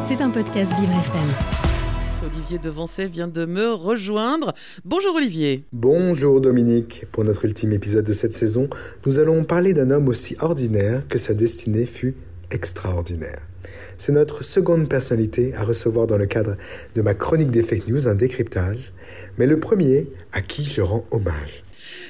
C'est un podcast Vivre FM. Olivier Devancet vient de me rejoindre. Bonjour Olivier. Bonjour Dominique. Pour notre ultime épisode de cette saison, nous allons parler d'un homme aussi ordinaire que sa destinée fut extraordinaire. C'est notre seconde personnalité à recevoir dans le cadre de ma chronique des fake news un décryptage, mais le premier à qui je rends hommage.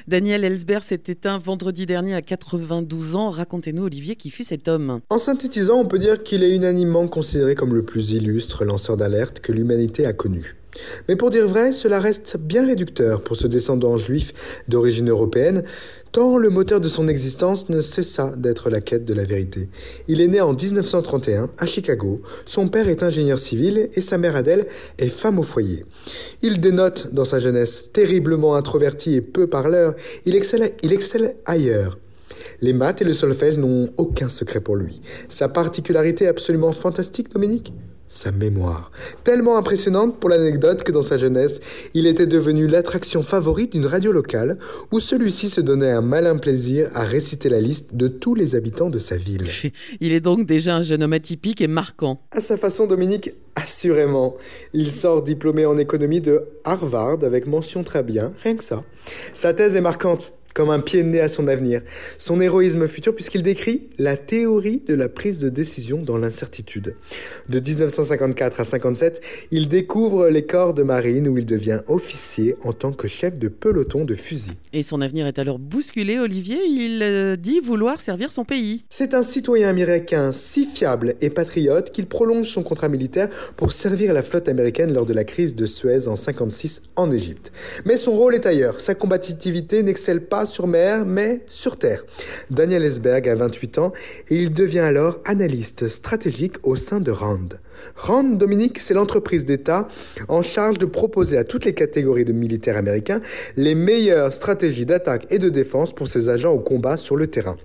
Daniel Ellsberg s'est éteint vendredi dernier à 92 ans. Racontez-nous, Olivier, qui fut cet homme En synthétisant, on peut dire qu'il est unanimement considéré comme le plus illustre lanceur d'alerte que l'humanité a connu. Mais pour dire vrai, cela reste bien réducteur pour ce descendant juif d'origine européenne, tant le moteur de son existence ne cessa d'être la quête de la vérité. Il est né en 1931 à Chicago, son père est ingénieur civil et sa mère Adèle est femme au foyer. Il dénote dans sa jeunesse, terriblement introverti et peu parleur, il excelle, il excelle ailleurs. Les maths et le solfège n'ont aucun secret pour lui. Sa particularité absolument fantastique, Dominique? Sa mémoire, tellement impressionnante pour l'anecdote que dans sa jeunesse, il était devenu l'attraction favorite d'une radio locale où celui-ci se donnait un malin plaisir à réciter la liste de tous les habitants de sa ville. Il est donc déjà un jeune homme atypique et marquant. À sa façon, Dominique, assurément. Il sort diplômé en économie de Harvard avec mention très bien, rien que ça. Sa thèse est marquante comme un pied de nez à son avenir, son héroïsme futur puisqu'il décrit la théorie de la prise de décision dans l'incertitude. De 1954 à 57, il découvre les corps de marine où il devient officier en tant que chef de peloton de fusil. Et son avenir est alors bousculé, Olivier, il euh, dit vouloir servir son pays. C'est un citoyen américain si fiable et patriote qu'il prolonge son contrat militaire pour servir la flotte américaine lors de la crise de Suez en 56 en Égypte. Mais son rôle est ailleurs, sa combativité n'excelle pas sur mer, mais sur terre. Daniel Esberg a 28 ans et il devient alors analyste stratégique au sein de RAND. RAND, Dominique, c'est l'entreprise d'État en charge de proposer à toutes les catégories de militaires américains les meilleures stratégies d'attaque et de défense pour ses agents au combat sur le terrain.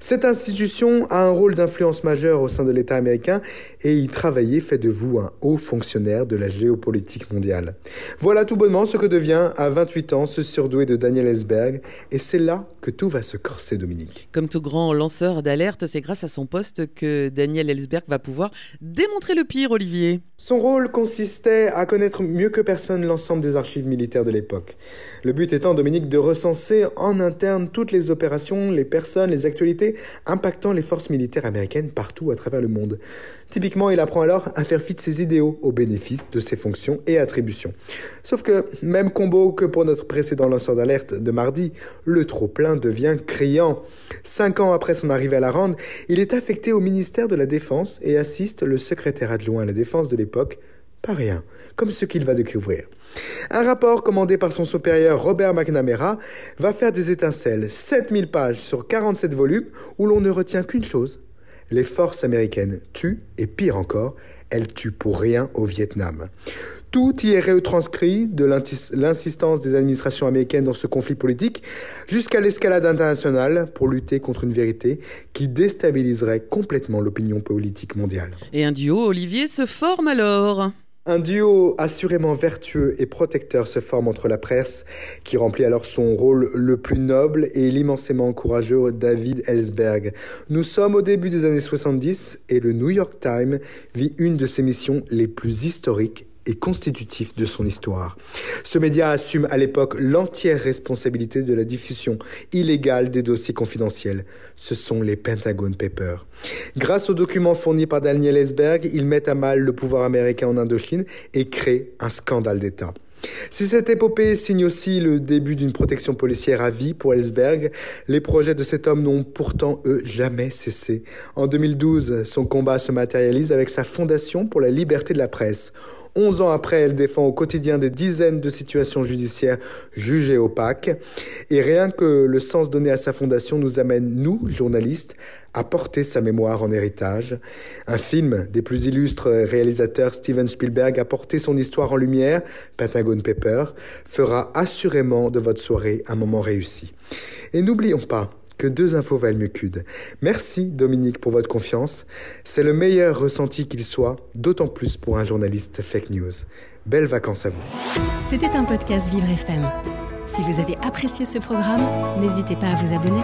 Cette institution a un rôle d'influence majeur au sein de l'État américain et y travailler fait de vous un haut fonctionnaire de la géopolitique mondiale. Voilà tout bonnement ce que devient à 28 ans ce surdoué de Daniel Ellsberg et c'est là que tout va se corser, Dominique. Comme tout grand lanceur d'alerte, c'est grâce à son poste que Daniel Ellsberg va pouvoir démontrer le pire, Olivier. Son rôle consistait à connaître mieux que personne l'ensemble des archives militaires de l'époque. Le but étant, Dominique, de recenser en interne toutes les opérations, les personnes, les actualités impactant les forces militaires américaines partout à travers le monde. Typiquement, il apprend alors à faire fi de ses idéaux au bénéfice de ses fonctions et attributions. Sauf que, même combo que pour notre précédent lanceur d'alerte de mardi, le trop-plein devient criant. Cinq ans après son arrivée à la Rande, il est affecté au ministère de la Défense et assiste le secrétaire adjoint à la Défense de l'époque, pas rien, comme ce qu'il va découvrir. Un rapport commandé par son supérieur Robert McNamara va faire des étincelles, 7000 pages sur 47 volumes, où l'on ne retient qu'une chose. Les forces américaines tuent, et pire encore, elles tuent pour rien au Vietnam. Tout y est retranscrit, de l'insistance des administrations américaines dans ce conflit politique jusqu'à l'escalade internationale pour lutter contre une vérité qui déstabiliserait complètement l'opinion politique mondiale. Et un duo, Olivier, se forme alors un duo assurément vertueux et protecteur se forme entre la presse, qui remplit alors son rôle le plus noble, et l'immensément courageux David Ellsberg. Nous sommes au début des années 70 et le New York Times vit une de ses missions les plus historiques et constitutif de son histoire. Ce média assume à l'époque l'entière responsabilité de la diffusion illégale des dossiers confidentiels. Ce sont les Pentagon Papers. Grâce aux documents fournis par Daniel Ellsberg, ils mettent à mal le pouvoir américain en Indochine et créent un scandale d'État. Si cette épopée signe aussi le début d'une protection policière à vie pour Ellsberg, les projets de cet homme n'ont pourtant, eux, jamais cessé. En 2012, son combat se matérialise avec sa fondation pour la liberté de la presse. Onze ans après, elle défend au quotidien des dizaines de situations judiciaires jugées opaques. Et rien que le sens donné à sa fondation nous amène, nous, journalistes, à porter sa mémoire en héritage. Un film des plus illustres réalisateurs Steven Spielberg a porté son histoire en lumière, Pentagon Paper, fera assurément de votre soirée un moment réussi. Et n'oublions pas, que deux infos valent mieux qu'une. Merci Dominique pour votre confiance. C'est le meilleur ressenti qu'il soit, d'autant plus pour un journaliste fake news. Belles vacances à vous. C'était un podcast Vivre FM. Si vous avez apprécié ce programme, n'hésitez pas à vous abonner.